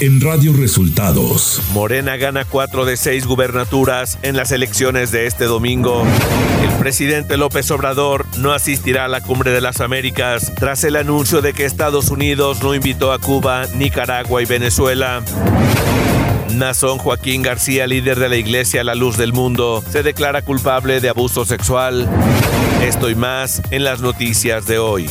en Radio Resultados. Morena gana cuatro de seis gubernaturas en las elecciones de este domingo. El presidente López Obrador no asistirá a la Cumbre de las Américas tras el anuncio de que Estados Unidos no invitó a Cuba, Nicaragua y Venezuela. Nazón Joaquín García, líder de la Iglesia La Luz del Mundo, se declara culpable de abuso sexual. Esto y más en las noticias de hoy.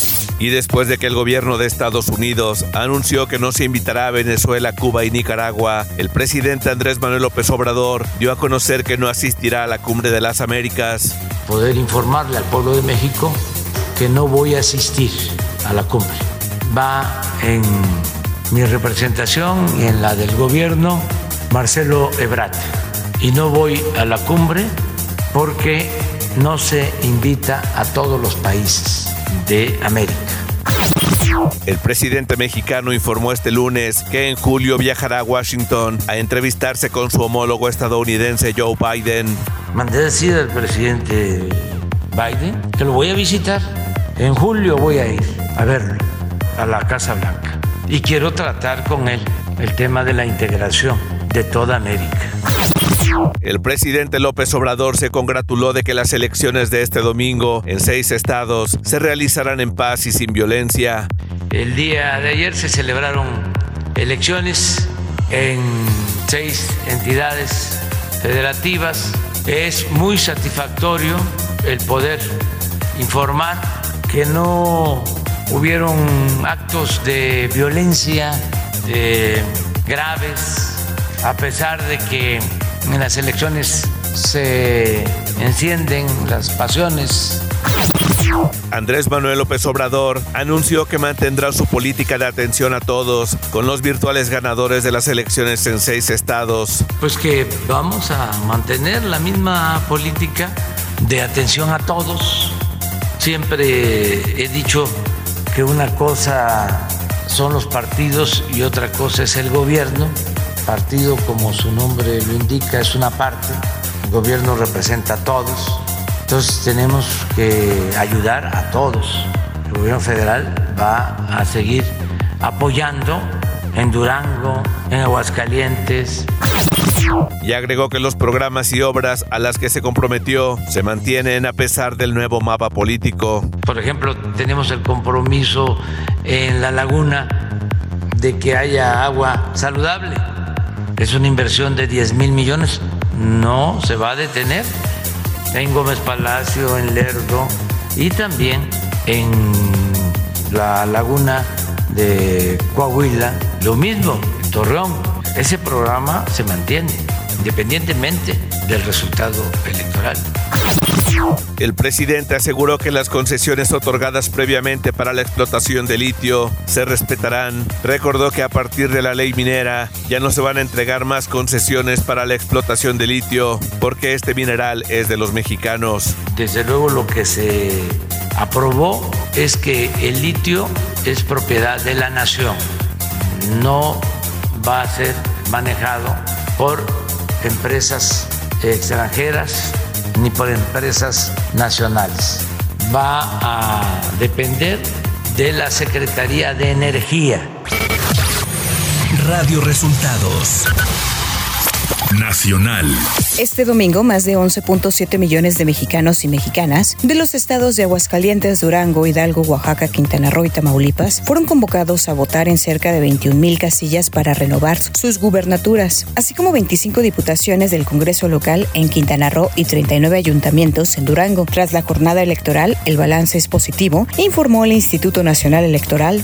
Y después de que el gobierno de Estados Unidos anunció que no se invitará a Venezuela, Cuba y Nicaragua, el presidente Andrés Manuel López Obrador dio a conocer que no asistirá a la Cumbre de las Américas. Poder informarle al pueblo de México que no voy a asistir a la cumbre. Va en mi representación y en la del gobierno Marcelo Ebrard. Y no voy a la cumbre porque no se invita a todos los países de América. El presidente mexicano informó este lunes que en julio viajará a Washington a entrevistarse con su homólogo estadounidense Joe Biden. Mandé decir al presidente Biden que lo voy a visitar. En julio voy a ir a verlo a la Casa Blanca y quiero tratar con él el tema de la integración de toda América. El presidente López Obrador se congratuló de que las elecciones de este domingo en seis estados se realizarán en paz y sin violencia. El día de ayer se celebraron elecciones en seis entidades federativas. Es muy satisfactorio el poder informar que no hubieron actos de violencia graves, a pesar de que en las elecciones se encienden las pasiones. Andrés Manuel López Obrador anunció que mantendrá su política de atención a todos con los virtuales ganadores de las elecciones en seis estados. Pues que vamos a mantener la misma política de atención a todos. Siempre he dicho que una cosa son los partidos y otra cosa es el gobierno partido, como su nombre lo indica, es una parte, el gobierno representa a todos, entonces tenemos que ayudar a todos. El gobierno federal va a seguir apoyando en Durango, en Aguascalientes. Y agregó que los programas y obras a las que se comprometió se mantienen a pesar del nuevo mapa político. Por ejemplo, tenemos el compromiso en la laguna de que haya agua saludable es una inversión de 10 mil millones, no se va a detener. En Gómez Palacio, en Lerdo y también en la laguna de Coahuila, lo mismo, en Torreón. Ese programa se mantiene independientemente del resultado electoral. El presidente aseguró que las concesiones otorgadas previamente para la explotación de litio se respetarán. Recordó que a partir de la ley minera ya no se van a entregar más concesiones para la explotación de litio porque este mineral es de los mexicanos. Desde luego lo que se aprobó es que el litio es propiedad de la nación. No va a ser manejado por empresas extranjeras ni por empresas nacionales. Va a depender de la Secretaría de Energía. Radio Resultados Nacional. Este domingo, más de 11.7 millones de mexicanos y mexicanas de los estados de Aguascalientes, Durango, Hidalgo, Oaxaca, Quintana Roo y Tamaulipas fueron convocados a votar en cerca de 21 mil casillas para renovar sus gubernaturas, así como 25 diputaciones del Congreso local en Quintana Roo y 39 ayuntamientos en Durango. Tras la jornada electoral, el balance es positivo, informó el Instituto Nacional Electoral.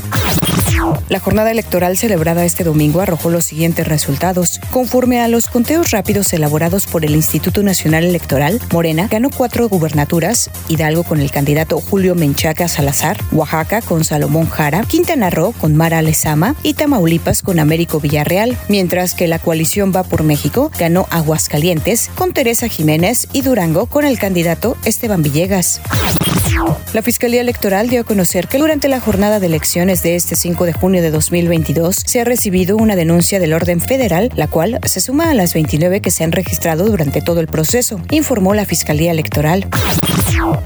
La jornada electoral celebrada este domingo arrojó los siguientes resultados. Conforme a los conteos rápidos elaborados por el Instituto Nacional Electoral, Morena ganó cuatro gubernaturas, Hidalgo con el candidato Julio Menchaca Salazar, Oaxaca con Salomón Jara, Quintana Roo con Mara Lezama y Tamaulipas con Américo Villarreal, mientras que la coalición Va por México ganó Aguascalientes con Teresa Jiménez y Durango con el candidato Esteban Villegas. La Fiscalía Electoral dio a conocer que durante la jornada de elecciones de este 5 de junio de 2022 se ha recibido una denuncia del orden federal, la cual se suma a las 29 que se han registrado durante todo el proceso, informó la Fiscalía Electoral.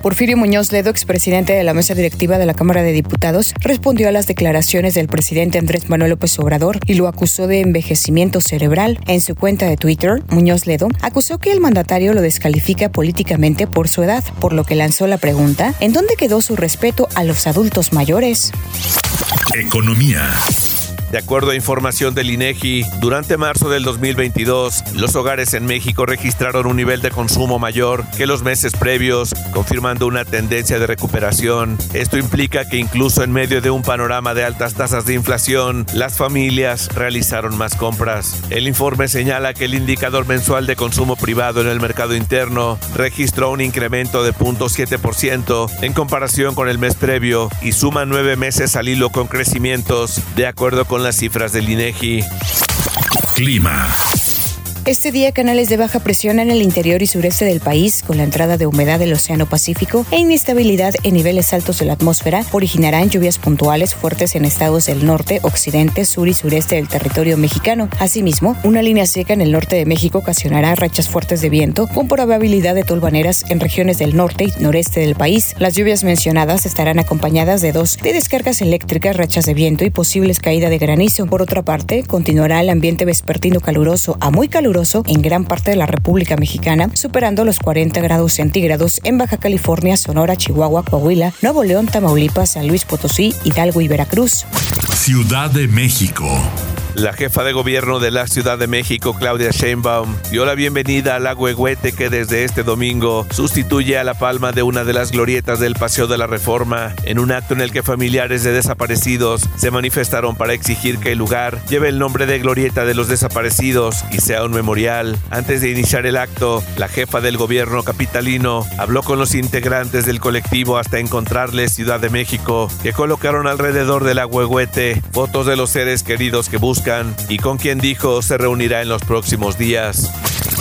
Porfirio Muñoz Ledo, expresidente de la mesa directiva de la Cámara de Diputados, respondió a las declaraciones del presidente Andrés Manuel López Obrador y lo acusó de envejecimiento cerebral. En su cuenta de Twitter, Muñoz Ledo acusó que el mandatario lo descalifica políticamente por su edad, por lo que lanzó la pregunta, ¿en dónde quedó su respeto a los adultos mayores? Economía. De acuerdo a información del INEGI, durante marzo del 2022, los hogares en México registraron un nivel de consumo mayor que los meses previos, confirmando una tendencia de recuperación. Esto implica que incluso en medio de un panorama de altas tasas de inflación, las familias realizaron más compras. El informe señala que el indicador mensual de consumo privado en el mercado interno registró un incremento de 0.7% en comparación con el mes previo y suma nueve meses al hilo con crecimientos, de acuerdo con las cifras del INEGI. Clima. Este día canales de baja presión en el interior y sureste del país, con la entrada de humedad del Océano Pacífico e inestabilidad en niveles altos de la atmósfera, originarán lluvias puntuales fuertes en estados del norte, occidente, sur y sureste del territorio mexicano. Asimismo, una línea seca en el norte de México ocasionará rachas fuertes de viento con probabilidad de tolvaneras en regiones del norte y noreste del país. Las lluvias mencionadas estarán acompañadas de dos de descargas eléctricas, rachas de viento y posibles caída de granizo. Por otra parte, continuará el ambiente vespertino caluroso a muy caluroso en gran parte de la República Mexicana, superando los 40 grados centígrados en Baja California, Sonora, Chihuahua, Coahuila, Nuevo León, Tamaulipas, San Luis Potosí, Hidalgo y Veracruz. Ciudad de México. La jefa de gobierno de la Ciudad de México, Claudia Sheinbaum, dio la bienvenida al lago Eguete que desde este domingo sustituye a la palma de una de las glorietas del Paseo de la Reforma, en un acto en el que familiares de desaparecidos se manifestaron para exigir que el lugar lleve el nombre de Glorieta de los Desaparecidos y sea un memorial. Antes de iniciar el acto, la jefa del gobierno capitalino habló con los integrantes del colectivo hasta encontrarles Ciudad de México, que colocaron alrededor del lago Eguete fotos de los seres queridos que buscan y con quien dijo se reunirá en los próximos días.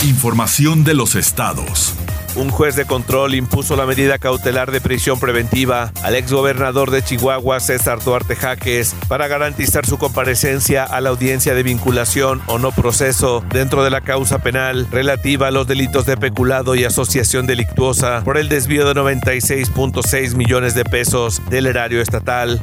Información de los estados. Un juez de control impuso la medida cautelar de prisión preventiva al exgobernador de Chihuahua, César Duarte Jaques, para garantizar su comparecencia a la audiencia de vinculación o no proceso dentro de la causa penal relativa a los delitos de peculado y asociación delictuosa por el desvío de 96.6 millones de pesos del erario estatal.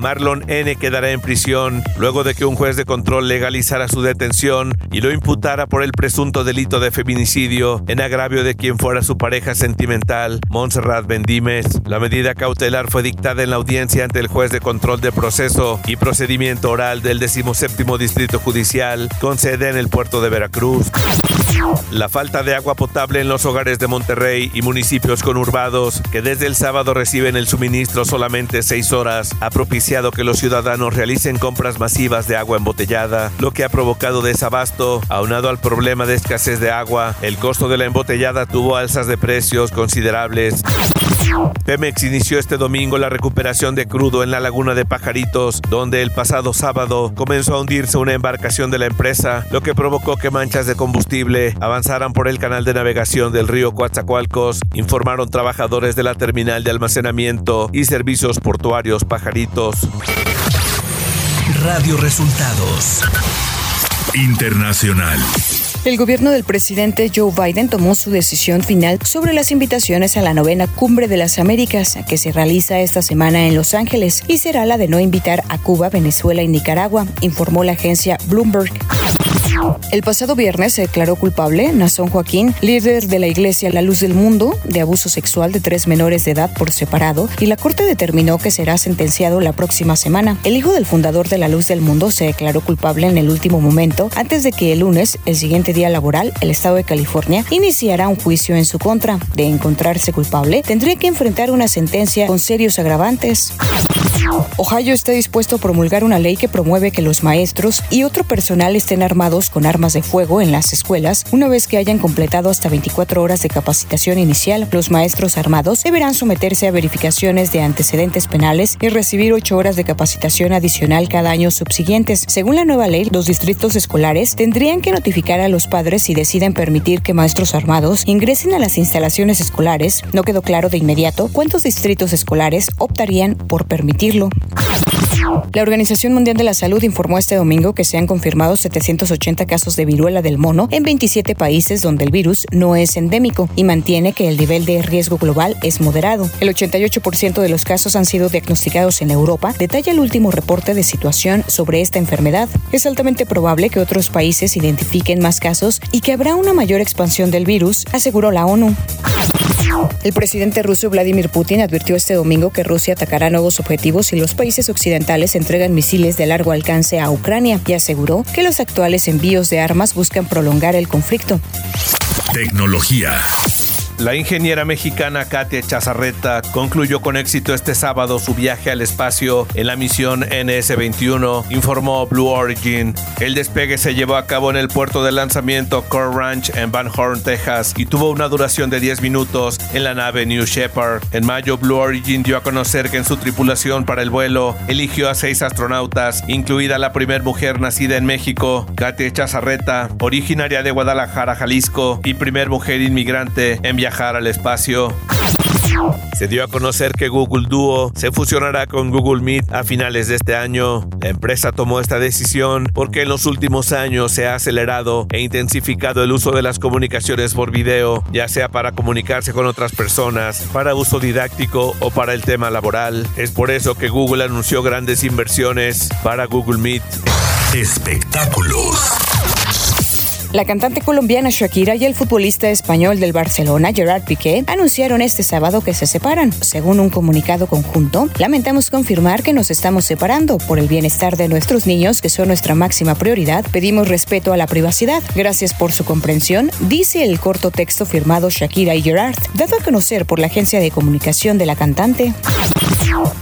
Marlon N. quedará en prisión luego de que un juez de control legalizara su detención y lo imputara por el presunto delito de feminicidio en agravio de quien fuera su pareja sentimental, Montserrat Bendimes. La medida cautelar fue dictada en la audiencia ante el juez de control de proceso y procedimiento oral del 17 Distrito Judicial, con sede en el puerto de Veracruz. La falta de agua potable en los hogares de Monterrey y municipios conurbados, que desde el sábado reciben el suministro solamente seis horas, ha propiciado que los ciudadanos realicen compras masivas de agua embotellada, lo que ha provocado desabasto, aunado al problema de escasez de agua. El costo de la embotellada tuvo alzas de precios considerables. Pemex inició este domingo la recuperación de crudo en la laguna de Pajaritos, donde el pasado sábado comenzó a hundirse una embarcación de la empresa, lo que provocó que manchas de combustible avanzaran por el canal de navegación del río Coatzacoalcos, informaron trabajadores de la terminal de almacenamiento y servicios portuarios Pajaritos. Radio Resultados Internacional. El gobierno del presidente Joe Biden tomó su decisión final sobre las invitaciones a la novena Cumbre de las Américas, que se realiza esta semana en Los Ángeles, y será la de no invitar a Cuba, Venezuela y Nicaragua, informó la agencia Bloomberg. El pasado viernes se declaró culpable Nazón Joaquín, líder de la Iglesia La Luz del Mundo, de abuso sexual de tres menores de edad por separado, y la Corte determinó que será sentenciado la próxima semana. El hijo del fundador de La Luz del Mundo se declaró culpable en el último momento, antes de que el lunes, el siguiente día laboral, el Estado de California iniciara un juicio en su contra. De encontrarse culpable, tendría que enfrentar una sentencia con serios agravantes. Ohio está dispuesto a promulgar una ley que promueve que los maestros y otro personal estén armados con armas de fuego en las escuelas una vez que hayan completado hasta 24 horas de capacitación inicial. Los maestros armados deberán someterse a verificaciones de antecedentes penales y recibir 8 horas de capacitación adicional cada año subsiguientes. Según la nueva ley, los distritos escolares tendrían que notificar a los padres si deciden permitir que maestros armados ingresen a las instalaciones escolares. No quedó claro de inmediato cuántos distritos escolares optarían por permitirlo. La Organización Mundial de la Salud informó este domingo que se han confirmado 780 casos de viruela del mono en 27 países donde el virus no es endémico y mantiene que el nivel de riesgo global es moderado. El 88% de los casos han sido diagnosticados en Europa, detalla el último reporte de situación sobre esta enfermedad. Es altamente probable que otros países identifiquen más casos y que habrá una mayor expansión del virus, aseguró la ONU. El presidente ruso Vladimir Putin advirtió este domingo que Rusia atacará nuevos objetivos si los países occidentales entregan misiles de largo alcance a Ucrania y aseguró que los actuales envíos de armas buscan prolongar el conflicto. Tecnología. La ingeniera mexicana Katia Chazarreta concluyó con éxito este sábado su viaje al espacio en la misión NS-21, informó Blue Origin. El despegue se llevó a cabo en el puerto de lanzamiento Core Ranch en Van Horn, Texas, y tuvo una duración de 10 minutos en la nave New Shepard. En mayo, Blue Origin dio a conocer que en su tripulación para el vuelo eligió a seis astronautas, incluida la primera mujer nacida en México, Katia Chazarreta, originaria de Guadalajara, Jalisco, y primer mujer inmigrante en viajar al espacio. Se dio a conocer que Google Duo se fusionará con Google Meet a finales de este año. La empresa tomó esta decisión porque en los últimos años se ha acelerado e intensificado el uso de las comunicaciones por video, ya sea para comunicarse con otras personas, para uso didáctico o para el tema laboral. Es por eso que Google anunció grandes inversiones para Google Meet. Espectáculos. La cantante colombiana Shakira y el futbolista español del Barcelona, Gerard Piqué, anunciaron este sábado que se separan. Según un comunicado conjunto, lamentamos confirmar que nos estamos separando por el bienestar de nuestros niños, que son nuestra máxima prioridad. Pedimos respeto a la privacidad. Gracias por su comprensión, dice el corto texto firmado Shakira y Gerard, dado a conocer por la agencia de comunicación de la cantante.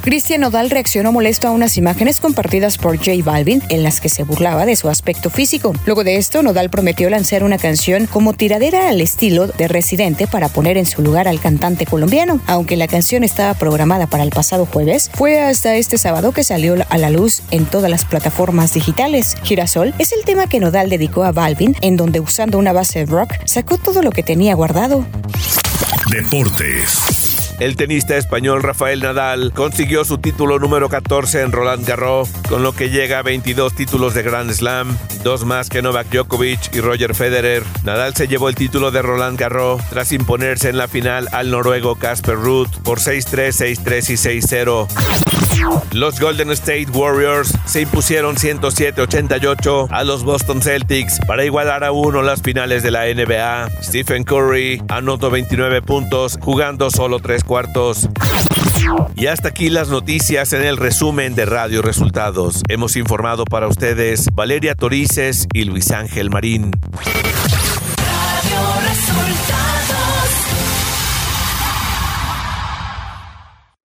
Cristian Nodal reaccionó molesto a unas imágenes compartidas por J Balvin en las que se burlaba de su aspecto físico. Luego de esto, Nodal prometió lanzar una canción como tiradera al estilo de Residente para poner en su lugar al cantante colombiano. Aunque la canción estaba programada para el pasado jueves, fue hasta este sábado que salió a la luz en todas las plataformas digitales. Girasol es el tema que Nodal dedicó a Balvin, en donde usando una base de rock sacó todo lo que tenía guardado. Deportes. El tenista español Rafael Nadal consiguió su título número 14 en Roland Garros, con lo que llega a 22 títulos de Grand Slam, dos más que Novak Djokovic y Roger Federer. Nadal se llevó el título de Roland Garros tras imponerse en la final al noruego Casper Ruud por 6-3, 6-3 y 6-0. Los Golden State Warriors se impusieron 107-88 a los Boston Celtics para igualar a uno las finales de la NBA. Stephen Curry anotó 29 puntos jugando solo 3 cuartos. Y hasta aquí las noticias en el resumen de Radio Resultados. Hemos informado para ustedes Valeria Torices y Luis Ángel Marín.